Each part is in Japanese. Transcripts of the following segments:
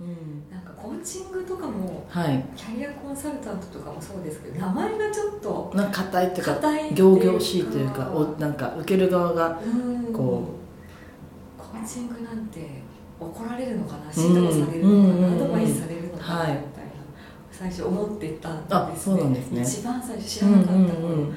うん。なんかコーチングとかもはい。キャリアコンサルタントとかもそうですけど名前がちょっとなんか硬いっていうか。仰々しいというかおなんか受ける側がうん。こコーチングなんて怒られるのかな指導されるのかな、うんアドバイスされるのかな、はい。みたいな。最初思ってたんですあそうなんですね。一番最初知らなかった頃、うんうんうん。も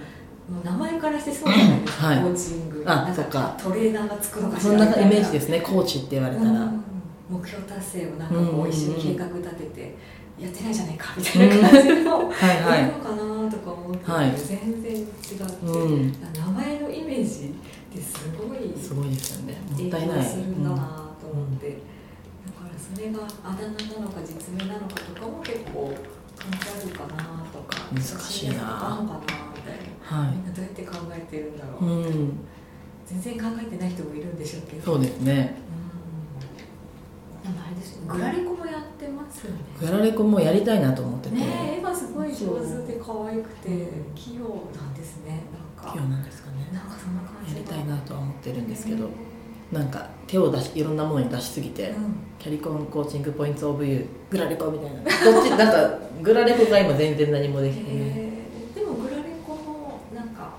う名前からしてそうじゃないですか、はい。コーチング。あなんかトレーナーがつくのかしそんならみたいなイメージですねコーチって言われたら、うん目標達成をなんかこう一緒に計画立ててやってないじゃないかみたいな感じの、はいはい。いのかなとか思って、はい。全然違って、うん。名前のイメージってすごいすごいですよね。も影ったいない。響するんだなと思って、だからそれがあだ名なのか実名なのかとかも結構関係あるかなとか難しいな。あるのかなみたいな、はみんなどうやって考えてるんだろ、いううん。全然考えてない人もいるんでしょうけど。そうですねうんでもあれですよグラレコもやってますよね。グラレコもやりたいなと思ってて、ねえ絵がすごい上手で可愛くて器用なんですねなんか。器用なんですかね。なんかそんな感じ。やりたいなとは思ってるんですけど、なんか手を出しいろんなものに出しすぎて、うん。キャリコンコーチングポイントオブユーグラレコみたいな。どっちなんかグラレコが今全然何もできてない、え。ーでもグラレコもなんか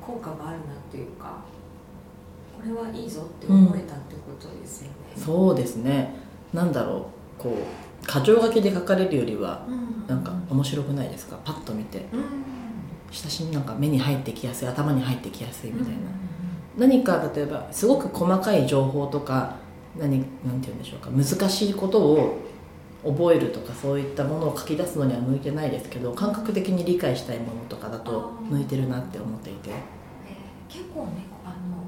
効果があるなっていうかこれはいいぞって思えたってことですよね、そうですね。なんだろうこう箇条書きで書かれるよりはうん。なんか面白くないですか？パッと見て。うん。親しみなんか目に入ってきやすい頭に入ってきやすいみたいな、うん。何か例えばすごく細かい情報とか何なんて言うんでしょうか？難しいことを覚えるとかそういったものを書き出すのには向いてないですけど感覚的に理解したいものとかだと向いてるなって思っていて。えー結構ねあの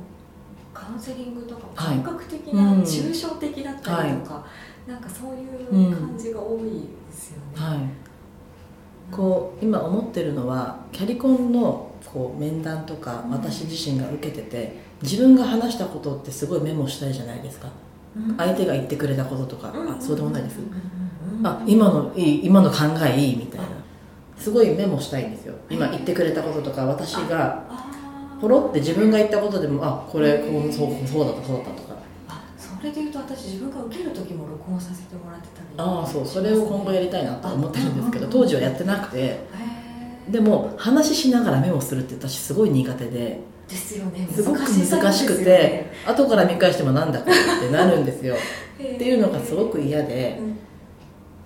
カウンセリングとかはい。感覚的うなん。抽象的だったりとか、はなんかそういう感じが多いですよね、はい。こう今思ってるのはキャリコンのこう面談とかうん。私自身が受けてて自分が話したことってすごいメモしたいじゃないですか。うん。相手が言ってくれたこととか、うん。あそうでもないです、うんうんうんあ今のいい今の考えいいみたいな。すごいメモしたいんですよ。今言ってくれたこととか私がポロって自分が言ったことでもあこれこうそうそうだったそうだったとかれでいうと私自分が受ける時も録音させてもらってたりああそうそれを今後やりたいなと思ってるんですけどあ当時はやってなくて。でも話しながらメモするって私すごい苦手で。ですよね。すごく難しくてね。後から見返してもなんだこれってなるんですよ。っていうのがすごく嫌で。うん。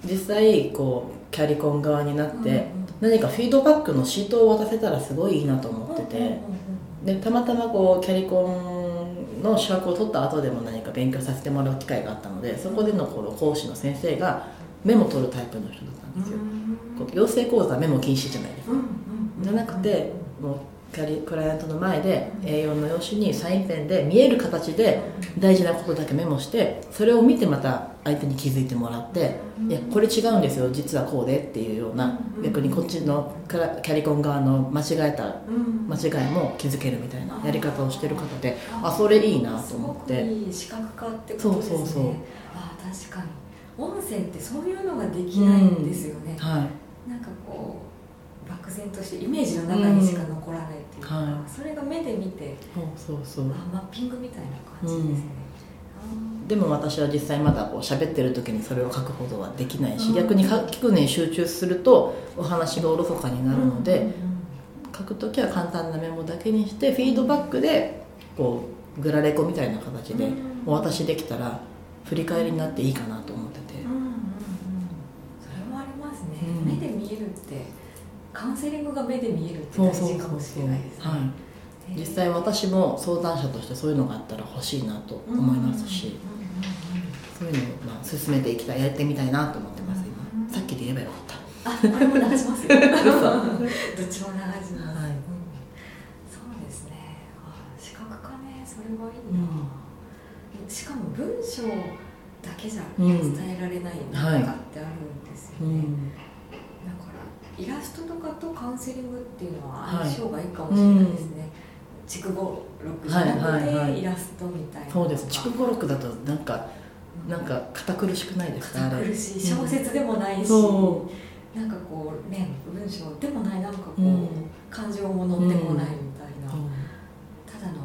実際こうキャリコン側になってうんうん。何かフィードバックのシートを渡せたらすごいいいなと思ってて。でたまたまこうキャリコンの資格を取った後でも何か勉強させてもらう機会があったのでそこでのこの講師の先生がメモ取るタイプの人だったんですよ。養成講座はメモ禁止じゃないですか。じゃなくてもうキャリクライアントの前で A4 の用紙にサインペンで見える形で大事なことだけメモしてそれを見てまた相手に気づいてもらっていやこれ違うんですよ実はこうでっていうような逆にこっちのキャリコン側の間違えたうん。間違いも気づけるみたいなやり方をしてる方であそれいいなと思っすごくていい視覚化ってことですね。そうそうそう。あ確かに。音声ってそういうのができないんですよね、はい。なんかこう漠然としてイメージの中にしか残はい。それが目で見てそうそうそう。あマッピングみたいな感じですね、でも私は実際まだこう喋ってる時にそれを書くことはできないしうん。逆にか聞くのに集中するとお話がおろそかになるので、うんうん書く時は簡単なメモだけにしてフィードバックでこうグラレコみたいな形でうん。お渡しできたら振り返りになっていいかなと思っててうんうんうんそれもありますね、うん目で見えるってカウンセリングが目で見えるって大事かもしれないですね。はい実際私も相談者としてそういうのがあったら欲しいなと思いますし、そういうのをまあ進めていきたいやってみたいなと思ってます今、うん。さっきで言えばよかった。あ、これも流します。よ。どっちも流します。はい。うん。そうですね。あ視覚化ね、それはいいな。しかも文章だけじゃうん。伝えられない何はいかってあるんですよね。イラストとかとカウンセリングっていうのははい相性がいいかもしれないですね。筑後録じゃなくて、はいはいはい。イラストみたいな。そうです。筑後録だとなんかなんか堅苦しくないですか？堅苦しい。小説でもないし、そなんかこうね文章でもないなんかこう、うん。感情も乗ってこないみたいな、うただの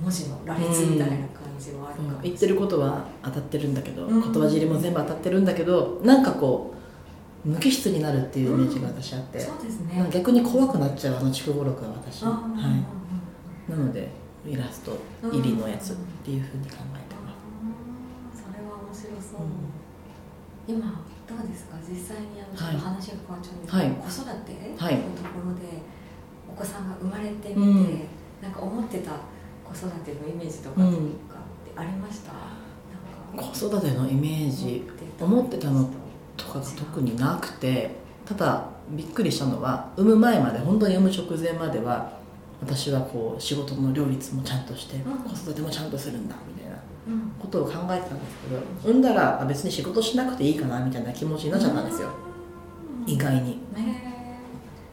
文字の羅列みたいな感じはあるかも言ってることは当たってるんだけど、うん。言葉尻も全部当たってるんだけどなんかこう無機質になるっていうイメージが私あって、そうですね。逆に怖くなっちゃうあの筑後録は私、は。い、なのでイラスト入りのやつっていうふうに考えてまそれは面白そう、うん今どうですか？実際にあのちょはいっと話が変わっちゃうんですけど、はい。子育てはい。のところでお子さんが生まれてみて、うん。なんか思ってた子育てのイメージとかうんってありました、なんか。す子育てのイメージ。思ってたのとかが特になくてただびっくりしたのは産む前まで本当に産む直前までは私はこう仕事の両立もちゃんとしてん。子育てもちゃんとするんだみたいなうん。ことを考えてたんですけど産んだらあ別に仕事しなくていいかなみたいな気持ちになっちゃったんですよ。うん。意外に。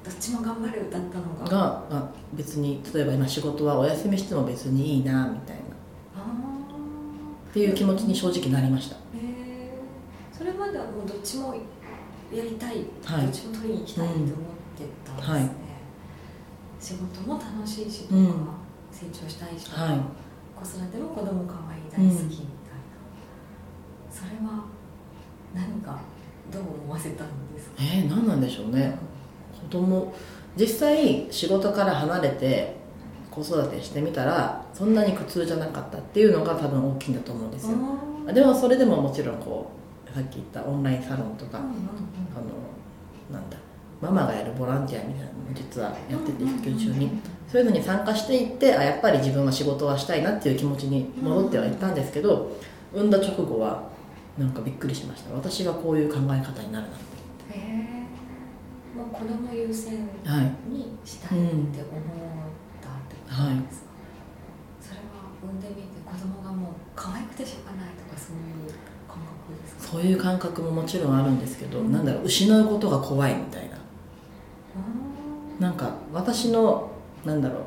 どっちも頑張るだったのが。があ別に例えば今仕事はお休みしても別にいいなみたいな。っあていう気持ちに正直なりました。えそれまではもうどっちもやりたい、はい。どっちも取りに行きたいって思ってたんですね、はい。仕事も楽しいしとか、うん成長したいしとか、はい。子育ても子供可愛い大好きみたいな、それは何かどう思わせたんですか？えー、何なんでしょうね。子供実際仕事から離れて子育てしてみたらそんなに苦痛じゃなかったっていうのが多分大きいんだと思うんですよ。でもそれでももちろんこうさっき言ったオンラインサロンとか、あのなんだママがやるボランティアみたいなのも実はやってて育休中に。そういうのに参加していってあやっぱり自分は仕事はしたいなっていう気持ちに戻ってはいったんですけど産んだ直後はなんかびっくりしました。私はこういう考え方になるなってへえもう子供優先はいにしたいって思ったってことですか、はい。それは産んでみて子供がもう可愛くてしょうがないとかそういうそういう感覚ももちろんあるんですけど、うん。なんだろう失うことが怖いみたいな。なんか私のなんだろ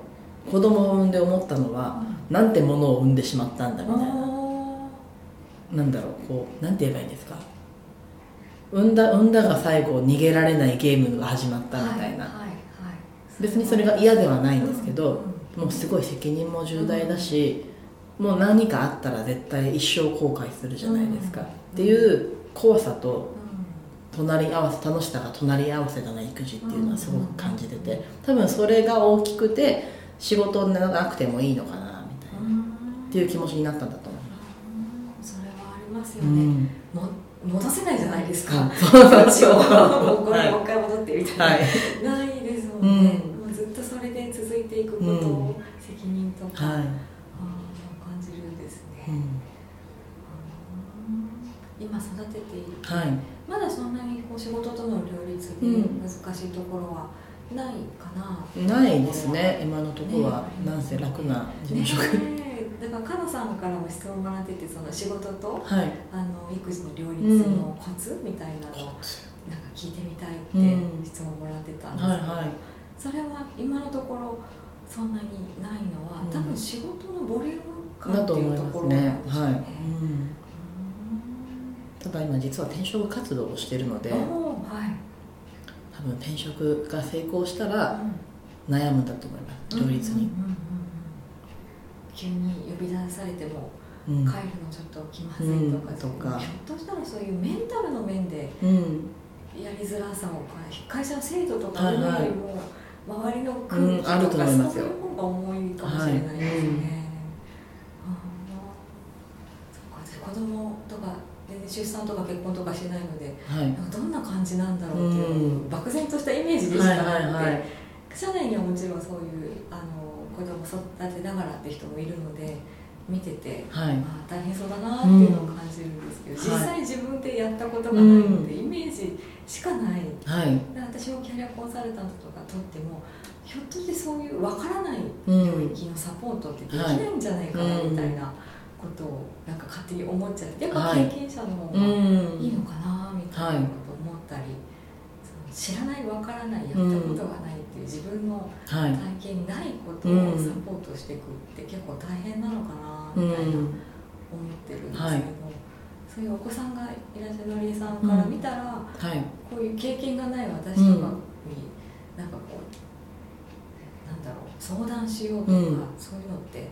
う子供を産んで思ったのはなんてものを産んでしまったんだみたいな。なんだろうこうなんて言えばいいんですか？産んだ産んだが最後逃げられないゲームが始まったみたいな、はいはいはい。別にそれが嫌ではないんですけど、うんうん。もうすごい責任も重大だし、もう何かあったら絶対一生後悔するじゃないですか、うんっていう怖さとう隣り合わせ楽しさが隣り合わせだな育児っていうのはすごく感じてて多分それが大きくて仕事にならなくてもいいのかなみたいな、ん。っていう気持ちになったんだと思いまそれはありますす、よね、も戻せないじゃないですか、うんそっちを。もうこはいれもう一回戻ってみたいな、はい。ないですもんね、うん。もうずっとそれで続いていくことを、うん。責任とか、はい、感じるんですね、うん今育てている。はい。まだそんなにこう仕事との両立でうん。難しいところはないかな、ないですね今のところは、ね。なんせ楽な事務職、ねえだからかのさんからも質問もらっててその仕事とはい。あの育児の両立のコツみたいなのをなんか聞いてみたいってうん。質問もらってたんですけど、はいはい。それは今のところそんなにないのは、うん。多分仕事のボリューム感だっていうところなね。んでしょうね。はい、うん、ただ今実は転職活動をしてるのではい。多分転職が成功したら悩むんだと思います両立に、急に呼び出されてもうん。帰るのちょっと気まずいとか,、うんとか。ひょっとしたらそういうメンタルの面でうん。やりづらさを会社の制度とかよりも周りの空気うんあるとか、と思いますよ。そういう方が重いかもしれないですね。はい。うんそっか私子供とか全然出産とか結婚とかしないのではい。どんな感じなんだろうっていう、うん。漠然としたイメージでしかなくて、社内にはもちろんそういうあの子供育てながらって人もいるので見てて、はい。まあ、大変そうだなっていうのを感じるんですけど、うん実際自分でやったことがないので、イメージしかない。はい。で私もキャリアコンサルタントとか取ってもひょっとしてそういう分からないうん。領域のサポートってできないんじゃないかなはいみたいなことをなんか勝手に思っちゃってやっぱはい経験者の方うがんいいのかなみたいなことを思ったり、その知らない分からないやったことがないっていう自分のはい。体験ないことをサポートしていくって結構大変なのかなみたいな思ってるんですけど、はい。そういうお子さんがいらっしゃるのりえさんから見たら、はい。こういう経験がない私とかに、うんなんかこうなんだろう相談しようとか、うん。そういうのって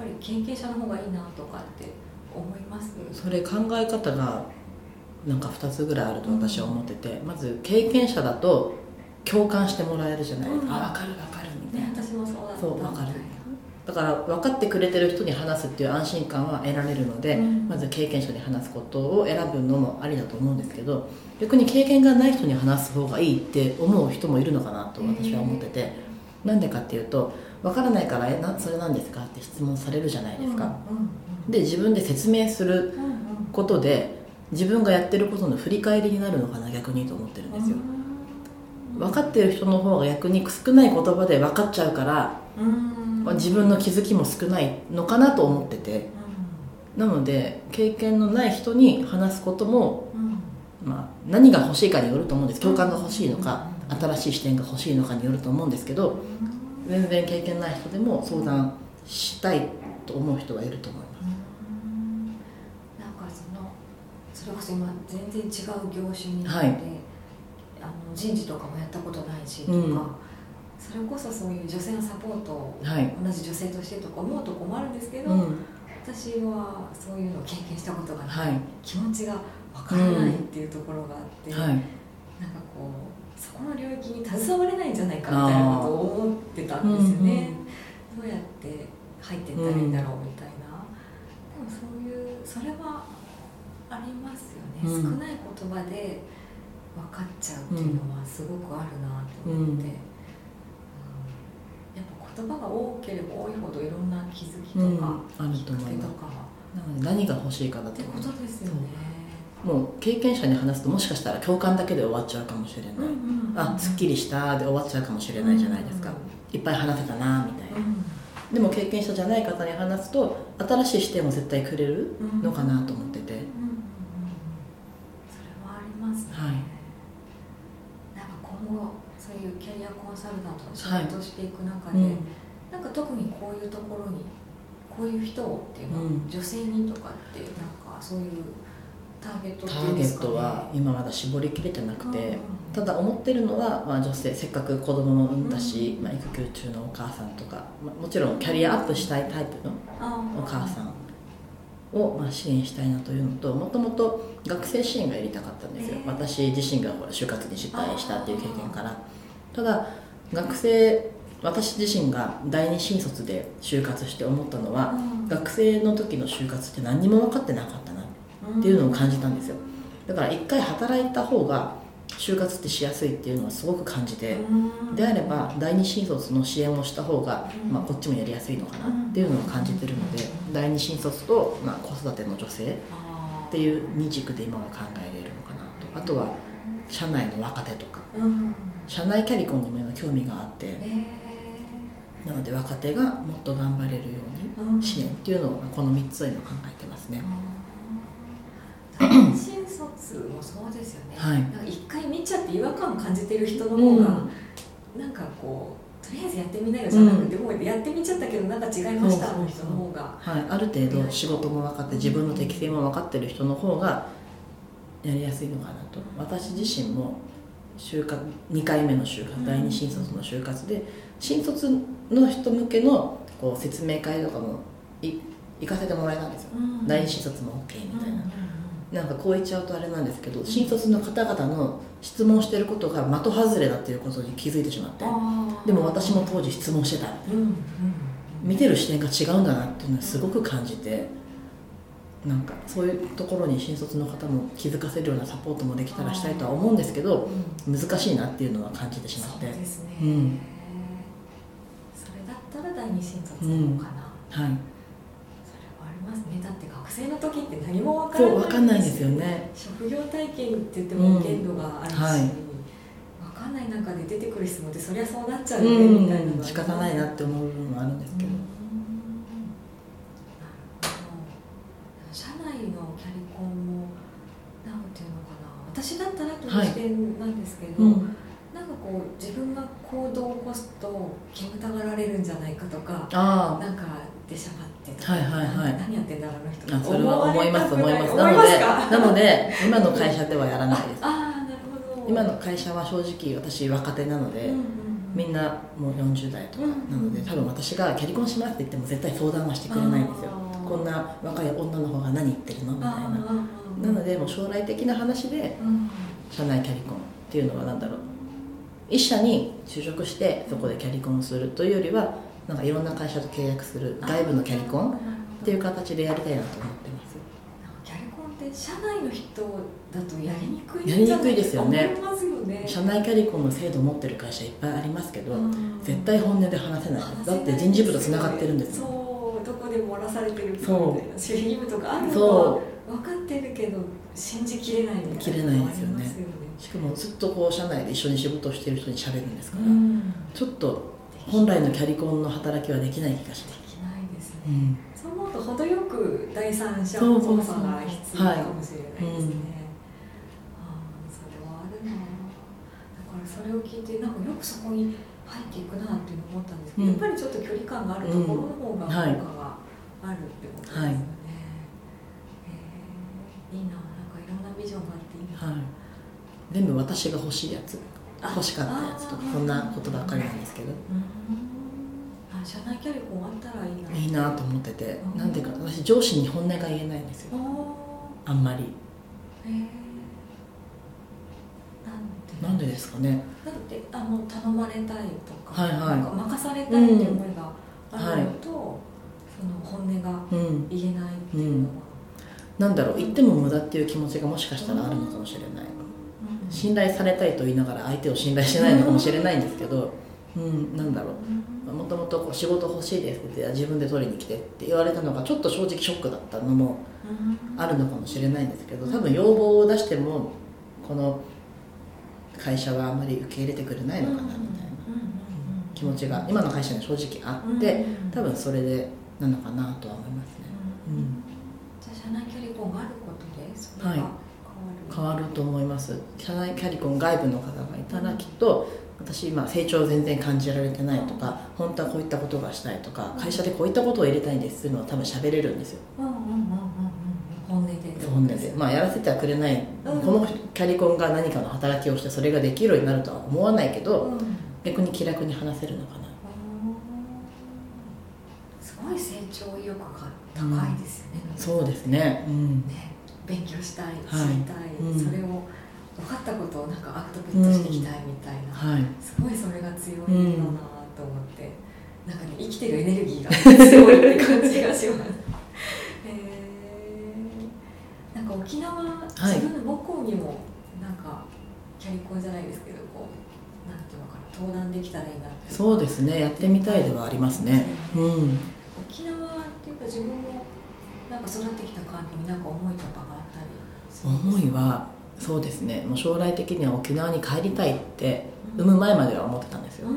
ぱり経験者の方がいいなとかって思います？それ考え方がなんか2つぐらいあると私は思ってて、まず経験者だと共感してもらえるじゃないですか、うん。あ分かる分かるみたいねな、私もそうだった。そう分かる。だから分かってくれてる人に話すっていう安心感は得られるので、うん。まず経験者に話すことを選ぶのもありだと思うんですけど逆に経験がない人に話す方がいいって思う人もいるのかなと私は思ってて。なんでかっていうと分からないから「えなそれなんですか?」って質問されるじゃないですか、うんで自分で説明することで自分がやってることの振り返りになるのかな逆にと思ってるんですよ。分かってる人の方が逆に少ない言葉で分かっちゃうから自分の気づきも少ないのかなと思ってて。なので経験のない人に話すことも、まあ、何が欲しいかによると思うんです。共感が欲しいのか新しい視点が欲しいのかによると思うんですけど全然経験ない人でも相談したいと思う人はいると思います。なんかそのそれこそ今全然違う業種になって、はい。あの人事とかもやったことないしとか、うん。それこそそういう女性のサポートをはい、同じ女性としてとか思うと困るんですけど、うん。私はそういうのを経験したことがない、はい。気持ちがわからないっていうところがあって、そこの領域に携われないんじゃないかみたいなことを思ってたんですよね、どうやって入っていったらいいんだろうみたいな、でもそういうそれはありますよね、うん。少ない言葉で分かっちゃうっていうのはすごくあるなと思って、うん。うん。やっぱ言葉が多ければ多いほどいろんな気づきとうん。か、あると思いまなので何が欲しいかだってこと思いますとですよね。もう経験者に話すともしかしたら共感だけで終わっちゃうかもしれない、あすっきりしたで終わっちゃうかもしれないじゃないですか、いっぱい話せたなみたいな、でも経験者じゃない方に話すと新しい視点も絶対くれるのかなと思ってて、うんうんうん。それはありますね、はい。なんか今後そういうキャリアコンサルタントの仕はい事をしていく中で、うんなんか特にこういうところにこういう人をっていうのは、うん。女性にとかってなんかそういうターゲットっターゲットは今まだ絞りきれてなくて、うん。ただ思ってるのは、まあ、女性せっかく子供も産んだし、まあ、育休中のお母さんとか、まあ、もちろんキャリアアップしたいタイプのお母さんをまあ支援したいなというのともともと学生支援がやりたかったんですよ、えー。私自身がほら就活に失敗したっていう経験から。ただ学生私自身が第二新卒で就活して思ったのは、うん。学生の時の就活って何にも分かってなかったなっていうのを感じたんですよ。だから一回働いた方が就活ってしやすいっていうのはすごく感じて、うん。であれば第二新卒の支援をした方が、うん。まあ、こっちもやりやすいのかなっていうのを感じてるので第二新卒と、まあ、子育ての女性っていう二軸で今は考えれるのかなと。あとは社内の若手とか。うん。社内キャリコンにも今興味があってえなので若手がもっと頑張れるよーうに支援っていうのをこの3つを今考えてますね新卒もそうですよね、はい。なんか一回見ちゃって違和感を感じてる人のうん。方が、なんかこうとりあえずやってみなよじゃなくて、もうやってみちゃったけどなんか違いました？の人の方が。はい、ある程度仕事も分かって自分の適性も分かってる人の方がやりやすいのかなと。私自身も就活2回目の就活第二新卒の就活で新卒の人向けのこう説明会とかもい行かせてもらえたんですよ、うん。第二新卒も OK みたいな、うんなんかこう言っちゃうとあれなんですけど新卒の方々の質問してることが的外れだっていうことに気づいてしまってでも私も当時質問してた。うんうん見てる視点が違うんだなっていうのはすごく感じてなんかそういうところに新卒の方も気づかせるようなサポートもできたらしたいとは思うんですけどうん。難しいなっていうのは感じてしまって。そうですね、うん。それだったら第二新卒なのかな、はい。それはありますね。だって学生の時って何も分からないそう分かんないんですよね。職業体験って言っても限度があるし、うんはい。分かんない中で出てくる質問ってそりゃそうなっちゃううよね、みたいなの仕方ないなって思う部分もあるんですけど、社内のキャリコンもなんていうのかな私だったらという視点なんですけど、うん。なんかこう自分が行動を起こすと煙たがられるんじゃないかとかあなんか出しゃばっはいはいはい。何やってんだ人。それは思います思い。ます。思ないのでか？なので今の会社ではやらないです。ああなるほど。今の会社は正直私若手なので、うんうんみんなもう40代とかなので多分私がキャリコンしますって言っても絶対相談はしてくれないんですよ。こんな若い女の方が何言ってるの？みたいな。なのでもう将来的な話で社内キャリコンっていうのは何だろう。一社に就職してそこでキャリコンするというよりはなんかいろんな会社と契約する外部のキャリコンっていう形でやりたいなと思ってます。キャリコンって社内の人だとやりにくいやりにくいですよね。社内キャリコンの制度を持ってる会社いっぱいありますけど、うん。絶対本音で話せない。だって人事部とつながってるんですそうどこで漏らされてるかみたそういな守秘義務とかあるのはそ分かってるけど信じきれないみたいなきれないですよね。のありますよね。うしかもずっとこう社内で一緒に仕事をしてる人に喋るんですから、うん。ちょっと本来のキャリコンの働きはできない気がして。できないですね、うん。そう思うと程よく第三者の操作が必要かもしれないですね、ああそれはあるな。だからそれを聞いてなんかよくそこに入っていくなって思ったんですけど、うん。やっぱりちょっと距離感があるところの方が効果はい。があるってことですよね、はい。えーいいな。なんかいろんなビジョンがあっていいな、はい。全部私が欲しいやつ。あ欲しかったやつとかあーそんなことばっかりなんですけど。うんあ社内キャリコンあったらいいな。いいなと思ってて。うん。なんでか私上司に本音が言えないんですよ。おあんまり。えなんで？なんでですかね。だってあの頼まれたいとか,、はいはい。なんか任されたいっていう思いがあるのと、その本音がうん。言えないっていうのは、なんだろう言っても無駄っていう気持ちがもしかしたらあるのかもしれない。うん信頼されたいと言いながら相手を信頼してないのかもしれないんですけどうんなんだろう。もともと仕事欲しいですって自分で取りに来てって言われたのがちょっと正直ショックだったのもあるのかもしれないんですけど多分要望を出してもこの会社はあまり受け入れてくれないのかなみたいな。気持ちが今の会社には正直あって多分それでなのかなとは思いますね、うん、じゃあ社内キャリコンがあることでそれがはい変わる、と思います。社内キャリコン外部の方がいたらきっと私今成長全然感じられてないとか本当はこういったことがしたいとか会社でこういったことを入れたいんですっていうのは多分喋れるんですよ。うんうんうんうんうん。本音で。本音で。まあやらせてはくれない、うん。このキャリコンが何かの働きをしてそれができるようになるとは思わないけど、うん。逆に気楽に話せるのかな。すごい成長意欲が高いですよね、そうですね。うん。ね勉強したい知はい。りたい、うん。それを分かったことをなんかアウトプットしていきたいみたいな、はい。すごいそれが強いんだなと思って、なんかね生きてるエネルギーが強いって感じがします。えー、なんか沖縄、自分の母校にもなんかキャリコンじゃないですけどこうなんていうのかな登壇できたらいいなって。そうですね。やってみたいではありますね。うん。沖縄っていうか自分もなんか育ってきた環境になんか思いとかが思いはそうですね。もう将来的には沖縄に帰りたいって産む前までは思ってたんですよ、うん。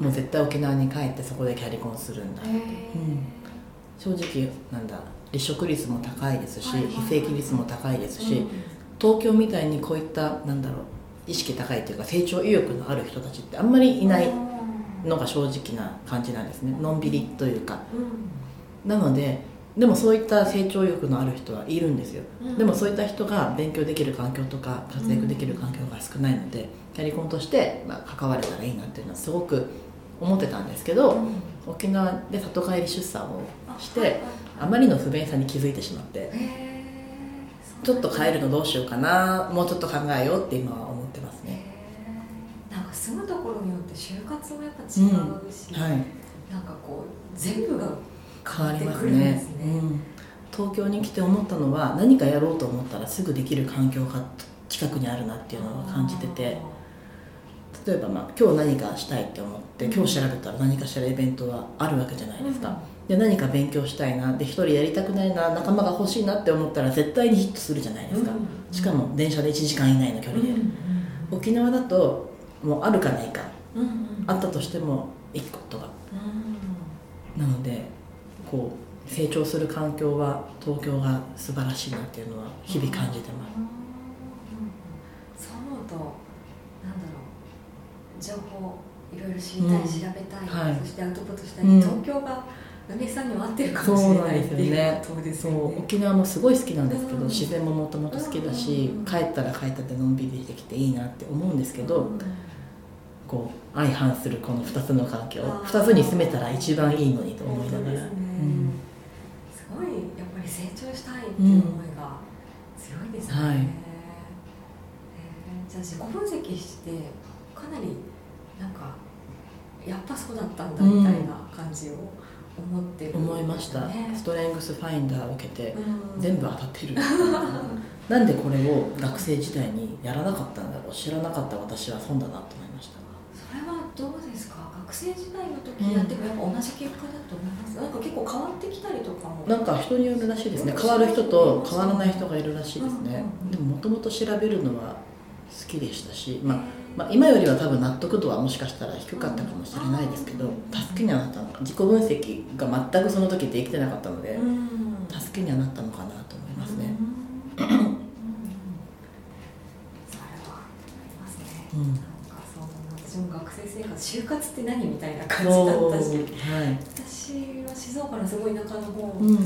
もう絶対沖縄に帰ってそこでキャリコンするんだ、へー。うん、正直なんだ離職率も高いですし、はいはい非正規率も高いですし、うん。東京みたいにこういったなんだろう意識高いというか成長意欲のある人たちってあんまりいないのが正直な感じなんですね。のんびりというか。うん。なのででもそういった成長意欲のある人はいるんですよ、うん。でもそういった人が勉強できる環境とか活躍できる環境が少ないので、キャリコンとして、まあ、関われたらいいなっていうのはすごく思ってたんですけど、うん。沖縄で里帰り出産をして、はいはいはい。あまりの不便さに気づいてしまってちょっと帰るのどうしようかなもうちょっと考えようって今は思ってますね、なんか住むところによって就活もやっぱ違うし、はい。なんかこう全部が変わりますね。ねうん、東京に来て思ったのは何かやろうと思ったらすぐできる環境が近くにあるなっていうのを感じてて例えば、まあ、今日何かしたいって思って今日調べたら何かしらイベントはあるわけじゃないですか、で何か勉強したいなで一人やりたくないな仲間が欲しいなって思ったら絶対にヒットするじゃないですか、うん。しかも電車で1時間以内の距離で、沖縄だともうあるかないか。うん。うん。うんあったとしても行くことがなのでこう成長する環境は東京が素晴らしいなっていうのは日々感じてます、そうんだろう情報いろいろ知りたい、うん調べたい、はい。そしてアウトプットしたい、うん。東京が梅さんにも合ってるかもしれないっていうですよね。ことですそよね。う沖縄もすごい好きなんですけど、うん。自然ももともと好きだし、うん。帰ったら帰ったでのんびりできていいなって思うんですけど、こう相反するこの2つの環境あー。2つに住めたら一番いいのにと思いながら、ねうんすごいやっぱり成長したいっていう思いが強いですね、はい。えーじゃあ自己分析してかなりなんかやっぱそうだったんだみたいな感じを思ってる、思いました、ね。ストレングスファインダーを受けてうん。全部当たってる。なんでこれを学生時代にやらなかったんだろう知らなかった私は損だなと思いましたそれはどうですか学生時代の時やってもやっぱ同じ結果だと思います、なんか結構変わってきたりとかも。なんか人によるらしいですね。変わる人と変わらない人がいるらしいですね。うんうんうん。でももともと調べるのは好きでしたし、まあまあ、今よりは多分納得度はもしかしたら低かったかもしれないですけど助けにはなったのか自己分析が全くその時できてなかったのでうん。助けにはなったのかなと思いますね。うん私も学生生活就活って何みたいな感じだったしはい。私は静岡のすごい田舎の方だったうんので、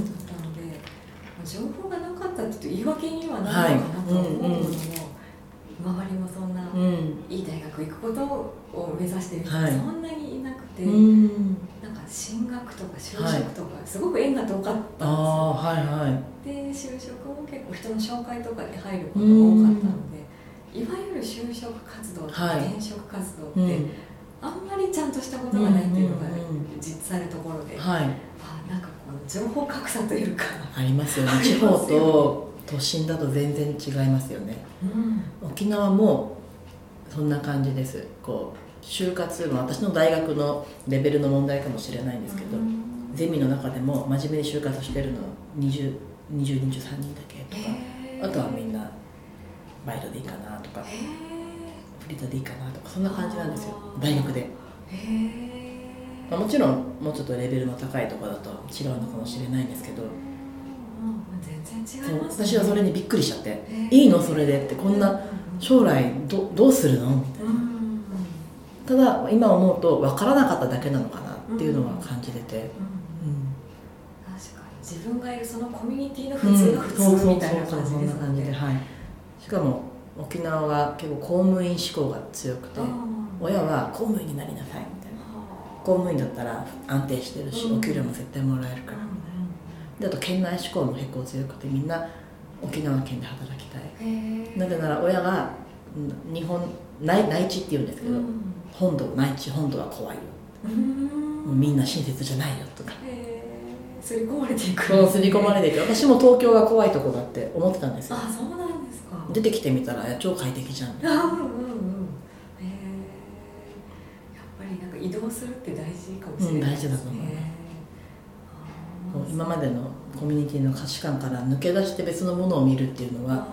情報がなかったって言うと言い訳にはなるのかなと思うものの、周りもそんなうん。いい大学行くことを目指してる人はい。そんなにいなくて、うん。なんか進学とか就職とかすごく縁が遠かったんですよ、はいはい。で就職も結構人の紹介とかで入ることが多かったのでいわゆる就職活動とかはい。転職活動って、うん。あんまりちゃんとしたことがないっていうのがうんうんうん実際のところで、はい。あなんかこの情報格差というか、ありますよね。地方と都心だと全然違いますよね。沖縄もそんな感じです。こう就活も私の大学のレベルの問題かもしれないんですけど、ゼミの中でも真面目に就活してるの20 20、23人だけとか、あとはみんなバイトでいいかなとかへフリーターでいいかなとかそんな感じなんですよ大学で、まあ、もちろんもうちょっとレベルの高いところだと違うのかもしれないんですけど。うん全然違そういね。私はそれにびっくりしちゃっていいのそれでってこんなうん将来どどうするの？みたいなうん。ただ今思うと分からなかっただけなのかなっていうのは感じてて、うんうん。確かに。自分がいるそのコミュニティのうん普通が普そうそう通みたいなそうそん感じですな感じで、はい、しかも沖縄は結構公務員志向が強くて親は公務員になりなさいみたいな。公務員だったら安定してるし、うん。お給料も絶対もらえるから、であと県内志向も結構強くてみんな沖縄県で働きたい。なぜなら親がうん日本内内地っていうんですけど、本土内地本土は怖いよ。もうみんな親切じゃないよとか。すり込まれていく。そう刷り込まれていて私も東京が怖いとこだって思ってたんですよ。あそうなん出てきてみたら超快適じゃん。あうんうんうん。へえやっぱりなんか移動するって大事かもしれないですね、うん大事だと思う。今までのコミュニティの価値観から抜け出して別のものを見るっていうのは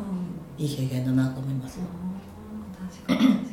うん。いい経験だなと思います。うん